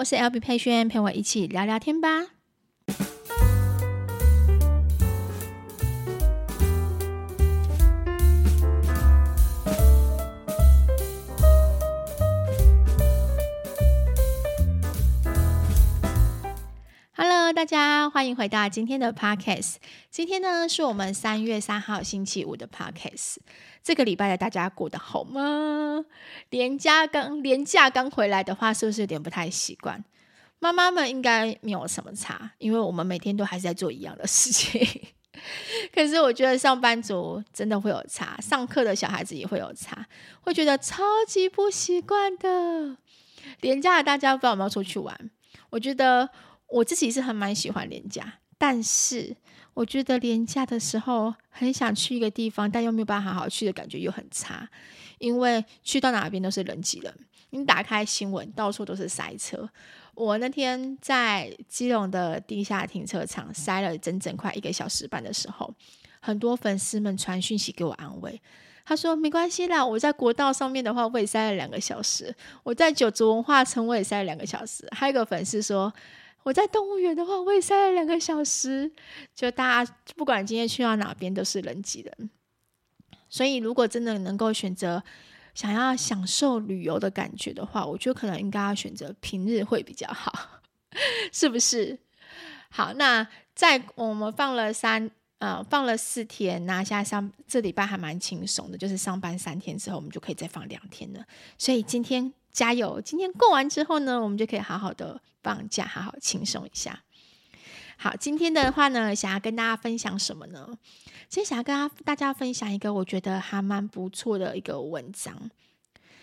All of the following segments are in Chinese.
我是 LB 佩萱，陪我一起聊聊天吧。大家欢迎回到今天的 Podcast。今天呢，是我们三月三号星期五的 Podcast。这个礼拜的大家过得好吗？连假刚连假刚回来的话，是不是有点不太习惯？妈妈们应该没有什么差，因为我们每天都还是在做一样的事情。可是我觉得上班族真的会有差，上课的小孩子也会有差，会觉得超级不习惯的。连假的大家不知道有没有出去玩？我觉得我自己是很蛮喜欢廉价，但是。我觉得廉价的时候很想去一个地方，但又没有办法好好去的感觉又很差，因为去到哪边都是人挤人。你打开新闻，到处都是塞车。我那天在基隆的地下停车场塞了整整快一个小时半的时候，很多粉丝们传讯息给我安慰，他说没关系啦，我在国道上面的话我也塞了两个小时，我在九族文化城我也塞了两个小时。还有一个粉丝说。我在动物园的话，我也塞了两个小时。就大家不管今天去到哪边，都是人挤人。所以，如果真的能够选择想要享受旅游的感觉的话，我觉得可能应该要选择平日会比较好，是不是？好，那在我们放了三呃放了四天，那现在上这礼拜还蛮轻松的，就是上班三天之后，我们就可以再放两天了。所以今天。加油！今天过完之后呢，我们就可以好好的放假，好好轻松一下。好，今天的话呢，想要跟大家分享什么呢？今天想要跟大家分享一个我觉得还蛮不错的一个文章。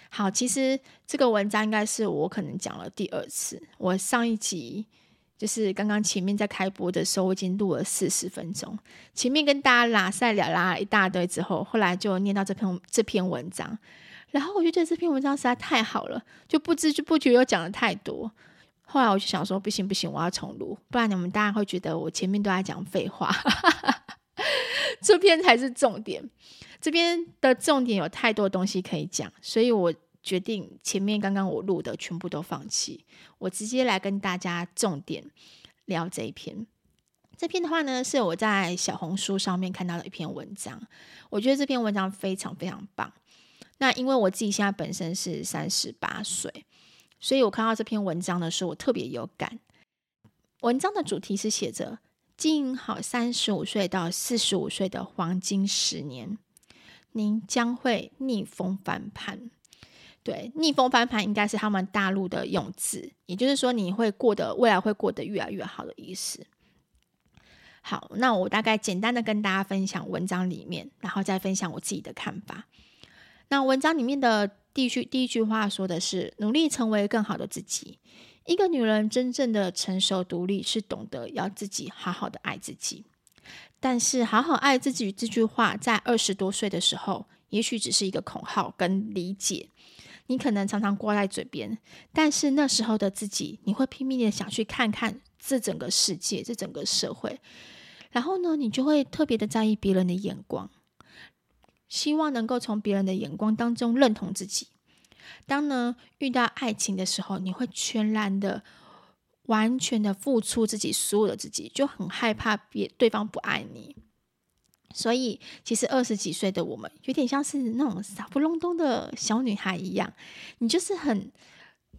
好，其实这个文章应该是我可能讲了第二次。我上一集就是刚刚前面在开播的时候，我已经录了四十分钟，前面跟大家拉赛聊拉了一大堆之后，后来就念到这篇这篇文章。然后我就觉得这篇文章实在太好了，就不知不觉又讲了太多。后来我就想说，不行不行，我要重录，不然你们大家会觉得我前面都在讲废话。这篇才是重点，这边的重点有太多东西可以讲，所以我决定前面刚刚我录的全部都放弃，我直接来跟大家重点聊这一篇。这篇的话呢，是我在小红书上面看到的一篇文章，我觉得这篇文章非常非常棒。那因为我自己现在本身是三十八岁，所以我看到这篇文章的时候，我特别有感。文章的主题是写着经营好三十五岁到四十五岁的黄金十年，您将会逆风翻盘。对，逆风翻盘应该是他们大陆的用字，也就是说你会过得未来会过得越来越好的意思。好，那我大概简单的跟大家分享文章里面，然后再分享我自己的看法。那文章里面的第一句第一句话说的是：努力成为更好的自己。一个女人真正的成熟独立，是懂得要自己好好的爱自己。但是，好好爱自己这句话，在二十多岁的时候，也许只是一个口号跟理解。你可能常常挂在嘴边，但是那时候的自己，你会拼命的想去看看这整个世界，这整个社会。然后呢，你就会特别的在意别人的眼光。希望能够从别人的眼光当中认同自己。当呢遇到爱情的时候，你会全然的、完全的付出自己所有的自己，就很害怕别对方不爱你。所以，其实二十几岁的我们，有点像是那种傻不隆咚的小女孩一样。你就是很，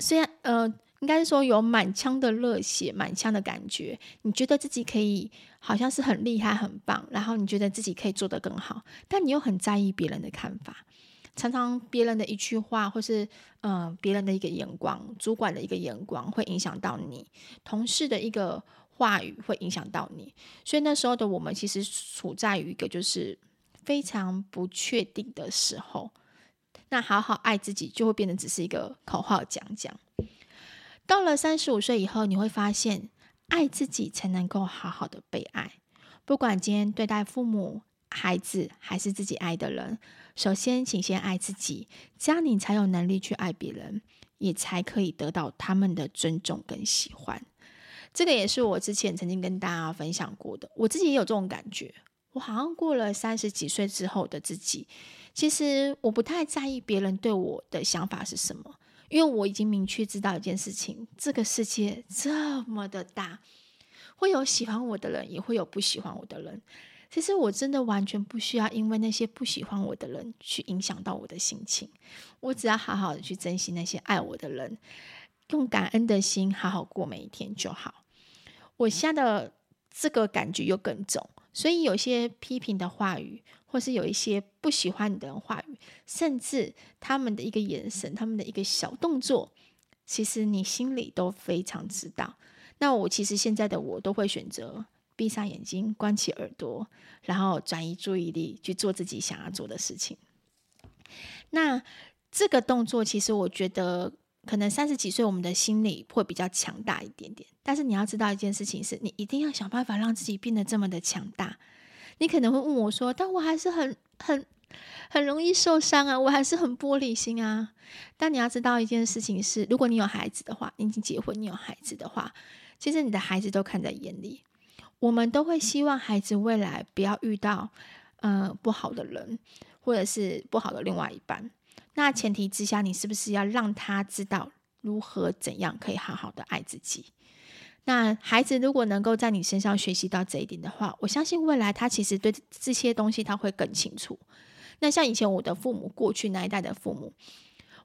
虽然呃。应该是说有满腔的热血，满腔的感觉。你觉得自己可以，好像是很厉害、很棒，然后你觉得自己可以做得更好，但你又很在意别人的看法。常常别人的一句话，或是呃别人的一个眼光，主管的一个眼光，会影响到你；同事的一个话语会影响到你。所以那时候的我们，其实处在于一个就是非常不确定的时候。那好好爱自己，就会变得只是一个口号讲讲。到了三十五岁以后，你会发现，爱自己才能够好好的被爱。不管今天对待父母、孩子，还是自己爱的人，首先请先爱自己，这样你才有能力去爱别人，也才可以得到他们的尊重跟喜欢。这个也是我之前曾经跟大家分享过的，我自己也有这种感觉。我好像过了三十几岁之后的自己，其实我不太在意别人对我的想法是什么。因为我已经明确知道一件事情：这个世界这么的大，会有喜欢我的人，也会有不喜欢我的人。其实我真的完全不需要因为那些不喜欢我的人去影响到我的心情，我只要好好的去珍惜那些爱我的人，用感恩的心好好过每一天就好。我现在的这个感觉又更重，所以有些批评的话语，或是有一些不喜欢你的人话语，甚至他们的一个眼神，他们的一个小动作，其实你心里都非常知道。那我其实现在的我都会选择。闭上眼睛，关起耳朵，然后转移注意力去做自己想要做的事情。那这个动作，其实我觉得，可能三十几岁，我们的心理会比较强大一点点。但是你要知道一件事情是，你一定要想办法让自己变得这么的强大。你可能会问我说：“但我还是很、很、很容易受伤啊，我还是很玻璃心啊。”但你要知道一件事情是，如果你有孩子的话，你已经结婚，你有孩子的话，其实你的孩子都看在眼里。我们都会希望孩子未来不要遇到，呃，不好的人，或者是不好的另外一半。那前提之下，你是不是要让他知道如何怎样可以好好的爱自己？那孩子如果能够在你身上学习到这一点的话，我相信未来他其实对这些东西他会更清楚。那像以前我的父母，过去那一代的父母，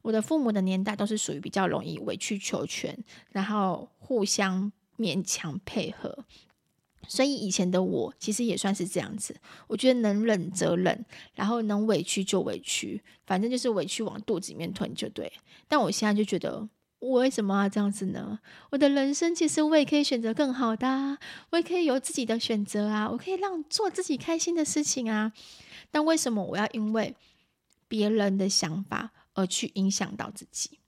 我的父母的年代都是属于比较容易委曲求全，然后互相勉强配合。所以以前的我其实也算是这样子，我觉得能忍则忍，然后能委屈就委屈，反正就是委屈往肚子里面吞就对。但我现在就觉得，我为什么要这样子呢？我的人生其实我也可以选择更好的，我也可以有自己的选择啊，我可以让做自己开心的事情啊。但为什么我要因为别人的想法而去影响到自己？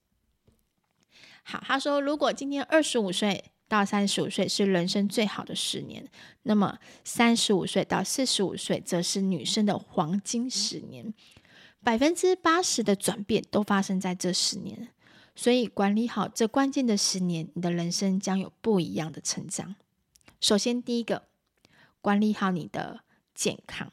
好，他说，如果今天二十五岁。到三十五岁是人生最好的十年，那么三十五岁到四十五岁则是女生的黄金十年，百分之八十的转变都发生在这十年，所以管理好这关键的十年，你的人生将有不一样的成长。首先，第一个，管理好你的健康，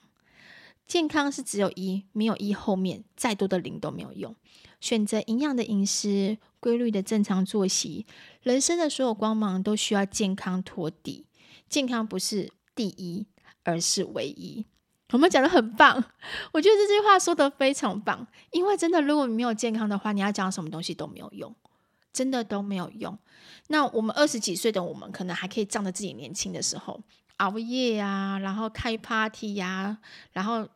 健康是只有一，没有一后面再多的零都没有用。选择营养的饮食，规律的正常作息，人生的所有光芒都需要健康托底。健康不是第一，而是唯一。我们讲得很棒，我觉得这句话说得非常棒。因为真的，如果你没有健康的话，你要讲什么东西都没有用，真的都没有用。那我们二十几岁的我们，可能还可以仗着自己年轻的时候熬夜啊，然后开 party 呀、啊，然后。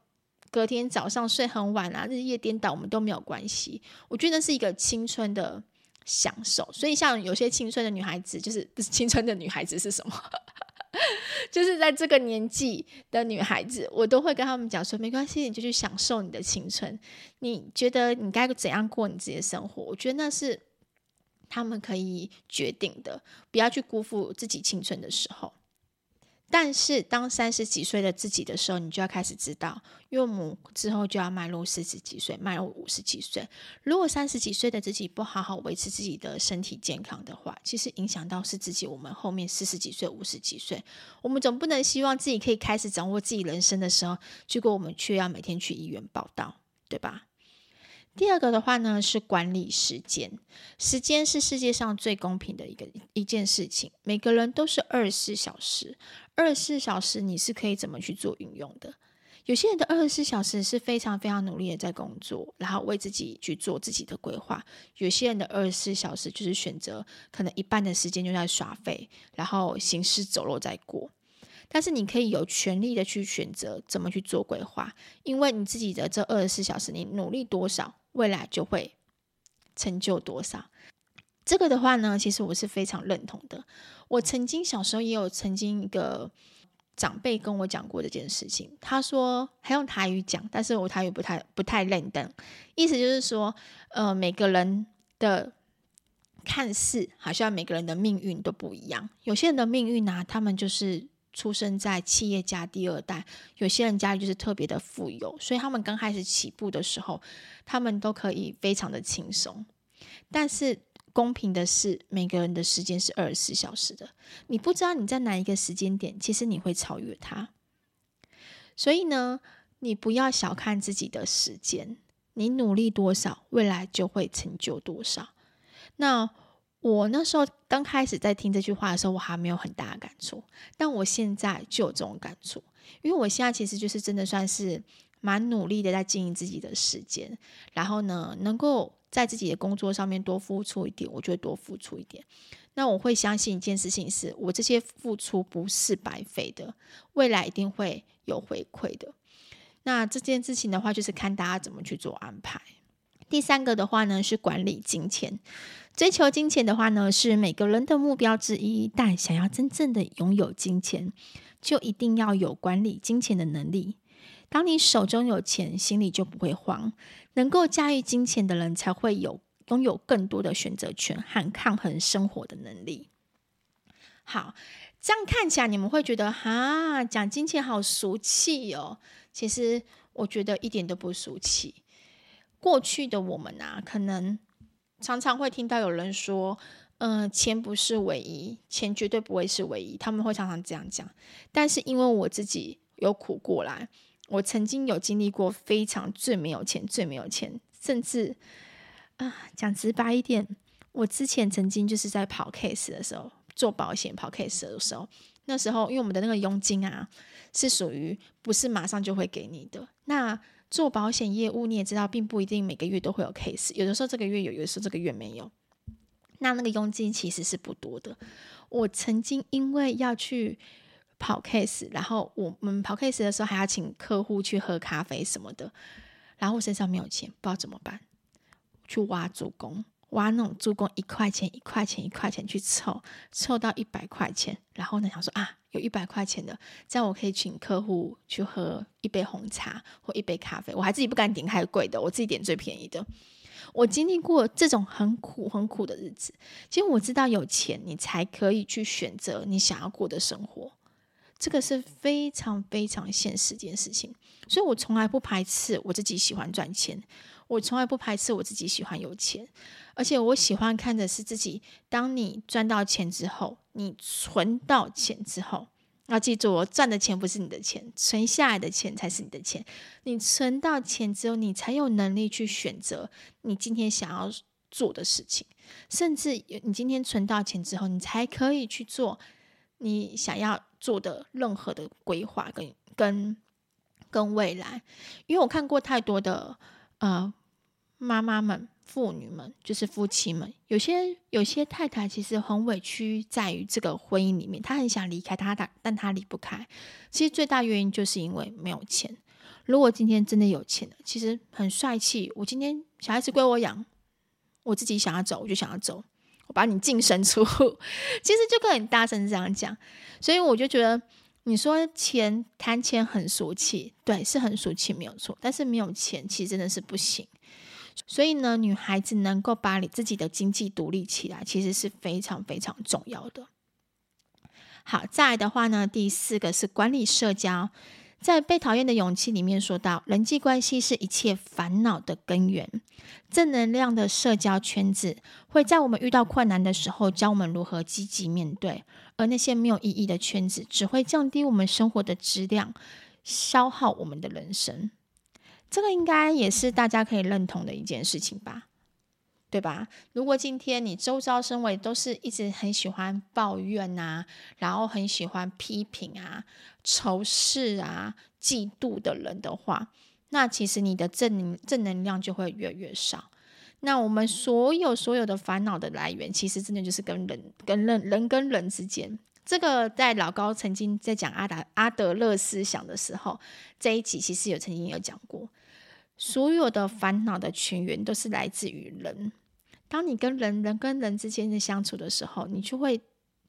隔天早上睡很晚啊，日夜颠倒，我们都没有关系。我觉得那是一个青春的享受。所以，像有些青春的女孩子，就是不是青春的女孩子是什么？就是在这个年纪的女孩子，我都会跟他们讲说：没关系，你就去享受你的青春。你觉得你该怎样过你自己的生活？我觉得那是他们可以决定的，不要去辜负自己青春的时候。但是，当三十几岁的自己的时候，你就要开始知道，岳母之后就要迈入四十几岁，迈入五十几岁。如果三十几岁的自己不好好维持自己的身体健康的话，其实影响到是自己。我们后面四十几岁、五十几岁，我们总不能希望自己可以开始掌握自己人生的时候，结果我们却要每天去医院报到，对吧？第二个的话呢，是管理时间。时间是世界上最公平的一个一件事情。每个人都是二十四小时，二十四小时你是可以怎么去做运用的？有些人的二十四小时是非常非常努力的在工作，然后为自己去做自己的规划。有些人的二十四小时就是选择可能一半的时间就在耍废，然后行尸走肉在过。但是你可以有权利的去选择怎么去做规划，因为你自己的这二十四小时，你努力多少，未来就会成就多少。这个的话呢，其实我是非常认同的。我曾经小时候也有曾经一个长辈跟我讲过这件事情，他说还用台语讲，但是我台语不太不太认得，意思就是说，呃，每个人的看似好像每个人的命运都不一样，有些人的命运呢、他们就是。出生在企业家第二代，有些人家里就是特别的富有，所以他们刚开始起步的时候，他们都可以非常的轻松。但是公平的是，每个人的时间是二十四小时的，你不知道你在哪一个时间点，其实你会超越他。所以呢，你不要小看自己的时间，你努力多少，未来就会成就多少。那我那时候刚开始在听这句话的时候，我还没有很大的感触，但我现在就有这种感触，因为我现在其实就是真的算是蛮努力的在经营自己的时间，然后呢，能够在自己的工作上面多付出一点，我就会多付出一点。那我会相信一件事情是，我这些付出不是白费的，未来一定会有回馈的。那这件事情的话，就是看大家怎么去做安排。第三个的话呢，是管理金钱。追求金钱的话呢，是每个人的目标之一。但想要真正的拥有金钱，就一定要有管理金钱的能力。当你手中有钱，心里就不会慌。能够驾驭金钱的人，才会有。拥有更多的选择权和抗衡生活的能力。好，这样看起来你们会觉得哈，讲金钱好俗气哦。其实我觉得一点都不俗气。过去的我们啊，可能常常会听到有人说，嗯、钱不是唯一，钱绝对不会是唯一。他们会常常这样讲。但是因为我自己有苦过来，我曾经有经历过非常最没有钱、最没有钱，甚至。啊，讲直白一点，我之前曾经就是在跑 case 的时候，做保险跑 case 的时候，那时候因为我们的那个佣金啊，是属于不是马上就会给你的。那做保险业务你也知道，并不一定每个月都会有 case，有的时候这个月有，有的时候这个月没有。那那个佣金其实是不多的。我曾经因为要去跑 case，然后我们跑 case 的时候还要请客户去喝咖啡什么的，然后我身上没有钱，不知道怎么办。去挖助攻，挖那种助攻一块钱一块钱一块钱去凑，凑到一百块钱，然后呢想说啊，有一百块钱的，这样我可以请客户去喝一杯红茶或一杯咖啡，我还自己不敢点太贵的，我自己点最便宜的。我经历过这种很苦很苦的日子，其实我知道有钱你才可以去选择你想要过的生活，这个是非常非常现实一件事情，所以我从来不排斥我自己喜欢赚钱。我从来不排斥我自己喜欢有钱，而且我喜欢看的是自己。当你赚到钱之后，你存到钱之后，要记住，我赚的钱不是你的钱，存下来的钱才是你的钱。你存到钱之后，你才有能力去选择你今天想要做的事情，甚至你今天存到钱之后，你才可以去做你想要做的任何的规划跟跟跟未来。因为我看过太多的。呃，妈妈们、妇女们，就是夫妻们，有些有些太太其实很委屈，在于这个婚姻里面，她很想离开他，但但她离不开。其实最大原因就是因为没有钱。如果今天真的有钱了，其实很帅气。我今天小孩子归我养，我自己想要走，我就想要走，把你净身出户。其实就跟很大声这样讲，所以我就觉得。你说钱谈钱很俗气，对，是很俗气，没有错。但是没有钱，其实真的是不行。所以呢，女孩子能够把你自己的经济独立起来，其实是非常非常重要的。好，再来的话呢，第四个是管理社交。在《被讨厌的勇气》里面说到，人际关系是一切烦恼的根源。正能量的社交圈子会在我们遇到困难的时候教我们如何积极面对，而那些没有意义的圈子只会降低我们生活的质量，消耗我们的人生。这个应该也是大家可以认同的一件事情吧。对吧？如果今天你周遭身为都是一直很喜欢抱怨啊，然后很喜欢批评啊、仇视啊、嫉妒的人的话，那其实你的正正能量就会越来越少。那我们所有所有的烦恼的来源，其实真的就是跟人跟人人跟人之间。这个在老高曾经在讲阿达阿德勒思想的时候，这一集其实有曾经有讲过，所有的烦恼的泉源都是来自于人。当你跟人人跟人之间的相处的时候，你就会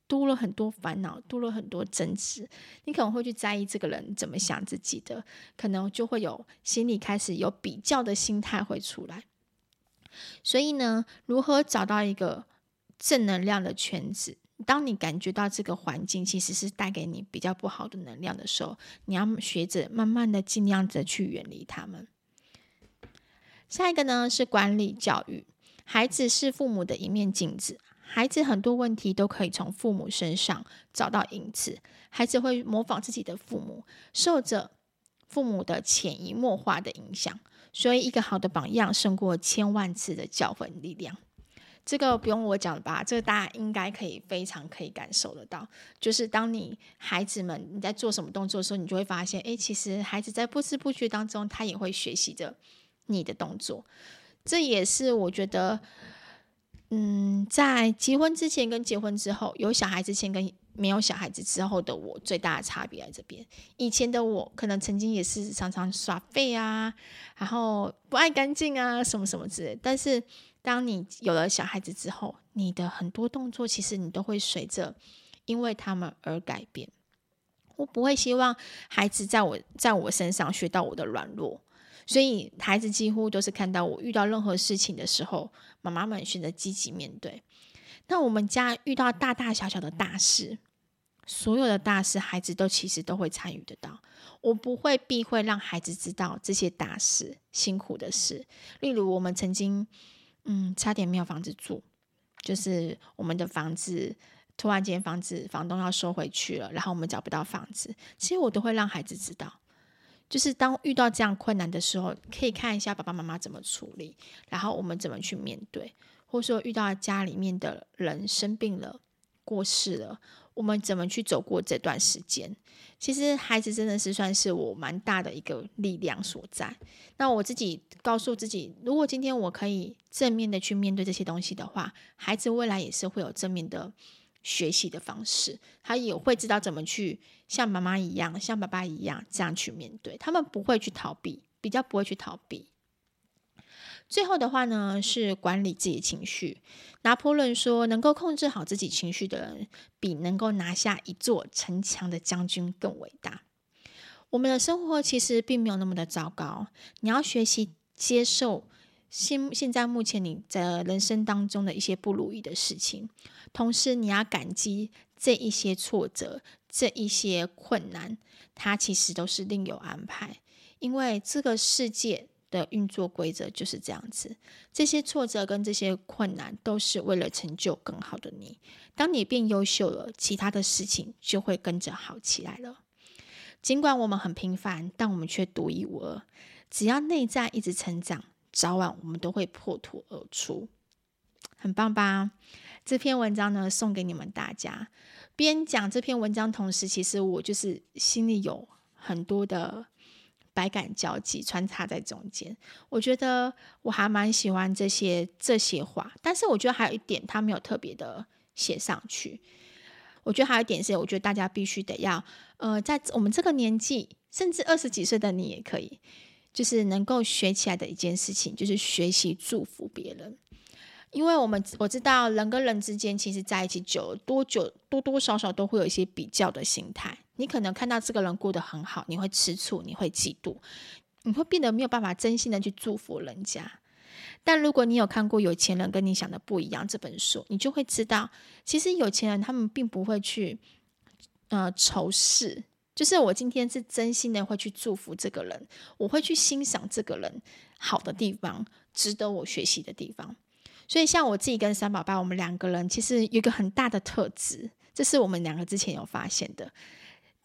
多了很多烦恼，多了很多争执。你可能会去在意这个人怎么想自己的，可能就会有心里开始有比较的心态会出来。所以呢，如何找到一个正能量的圈子？当你感觉到这个环境其实是带给你比较不好的能量的时候，你要学着慢慢的、尽量的去远离他们。下一个呢，是管理教育。孩子是父母的一面镜子，孩子很多问题都可以从父母身上找到影子。孩子会模仿自己的父母，受着父母的潜移默化的影响。所以，一个好的榜样胜过千万次的教诲力量。这个不用我讲了吧？这个大家应该可以非常可以感受得到。就是当你孩子们你在做什么动作的时候，你就会发现，诶，其实孩子在不知不觉当中，他也会学习着你的动作。这也是我觉得，嗯，在结婚之前跟结婚之后，有小孩之前跟没有小孩子之后的我，最大的差别在这边。以前的我可能曾经也是常常耍废啊，然后不爱干净啊，什么什么之类。但是当你有了小孩子之后，你的很多动作其实你都会随着因为他们而改变。我不会希望孩子在我在我身上学到我的软弱，所以孩子几乎都是看到我遇到任何事情的时候，妈妈们选择积极面对。那我们家遇到大大小小的大事。所有的大事，孩子都其实都会参与得到。我不会避讳让孩子知道这些大事、辛苦的事。例如，我们曾经，嗯，差点没有房子住，就是我们的房子突然间房子房东要收回去了，然后我们找不到房子。其实我都会让孩子知道，就是当遇到这样困难的时候，可以看一下爸爸妈妈怎么处理，然后我们怎么去面对，或者说遇到家里面的人生病了、过世了。我们怎么去走过这段时间？其实孩子真的是算是我蛮大的一个力量所在。那我自己告诉自己，如果今天我可以正面的去面对这些东西的话，孩子未来也是会有正面的学习的方式，他也会知道怎么去像妈妈一样、像爸爸一样这样去面对。他们不会去逃避，比较不会去逃避。最后的话呢，是管理自己情绪。拿破仑说：“能够控制好自己情绪的人，比能够拿下一座城墙的将军更伟大。”我们的生活其实并没有那么的糟糕。你要学习接受现现在目前你的人生当中的一些不如意的事情，同时你要感激这一些挫折、这一些困难，它其实都是另有安排，因为这个世界。的运作规则就是这样子，这些挫折跟这些困难都是为了成就更好的你。当你变优秀了，其他的事情就会跟着好起来了。尽管我们很平凡，但我们却独一无二。只要内在一直成长，早晚我们都会破土而出。很棒吧？这篇文章呢，送给你们大家。边讲这篇文章，同时其实我就是心里有很多的。百感交集，穿插在中间，我觉得我还蛮喜欢这些这些话，但是我觉得还有一点，他没有特别的写上去。我觉得还有一点是，我觉得大家必须得要，呃，在我们这个年纪，甚至二十几岁的你也可以，就是能够学起来的一件事情，就是学习祝福别人。因为我们我知道人跟人之间，其实在一起久了，多久多多少少都会有一些比较的心态。你可能看到这个人过得很好，你会吃醋，你会嫉妒，你会变得没有办法真心的去祝福人家。但如果你有看过《有钱人跟你想的不一样》这本书，你就会知道，其实有钱人他们并不会去呃仇视，就是我今天是真心的会去祝福这个人，我会去欣赏这个人好的地方，值得我学习的地方。所以像我自己跟三宝爸，我们两个人其实有一个很大的特质，这是我们两个之前有发现的。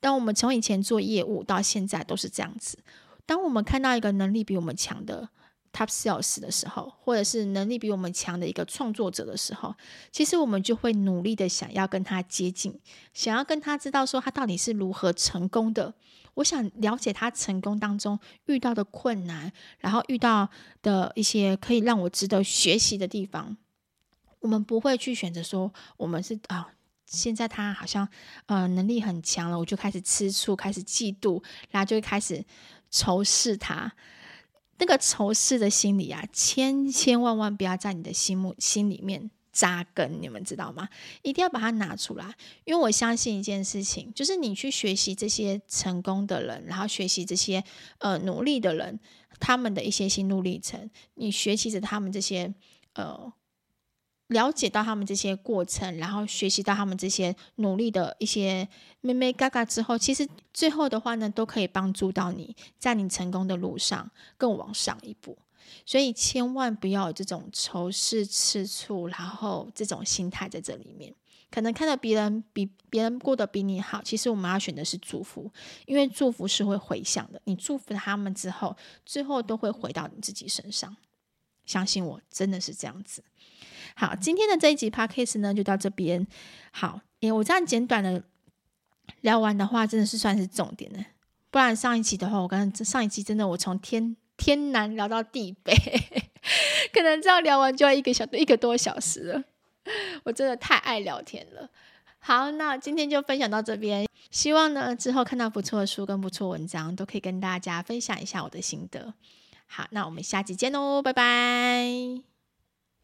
当我们从以前做业务到现在都是这样子。当我们看到一个能力比我们强的 top sales 的时候，或者是能力比我们强的一个创作者的时候，其实我们就会努力的想要跟他接近，想要跟他知道说他到底是如何成功的。我想了解他成功当中遇到的困难，然后遇到的一些可以让我值得学习的地方。我们不会去选择说我们是啊。现在他好像呃能力很强了，我就开始吃醋，开始嫉妒，然后就会开始仇视他。那个仇视的心理啊，千千万万不要在你的心目心里面扎根，你们知道吗？一定要把它拿出来，因为我相信一件事情，就是你去学习这些成功的人，然后学习这些呃努力的人，他们的一些心路历程，你学习着他们这些呃。了解到他们这些过程，然后学习到他们这些努力的一些妹妹嘎嘎之后，其实最后的话呢，都可以帮助到你在你成功的路上更往上一步。所以千万不要有这种仇视、吃醋，然后这种心态在这里面。可能看到别人比别人过得比你好，其实我们要选的是祝福，因为祝福是会回向的。你祝福他们之后，最后都会回到你自己身上。相信我，真的是这样子。好，今天的这一集 podcast 呢就到这边。好，因为我这样简短的聊完的话，真的是算是重点了。不然上一期的话，我刚刚上一期真的我从天天南聊到地北，可能这样聊完就要一个小一个多小时了。我真的太爱聊天了。好，那今天就分享到这边。希望呢之后看到不错的书跟不错文章，都可以跟大家分享一下我的心得。好，那我们下期见喽，拜拜。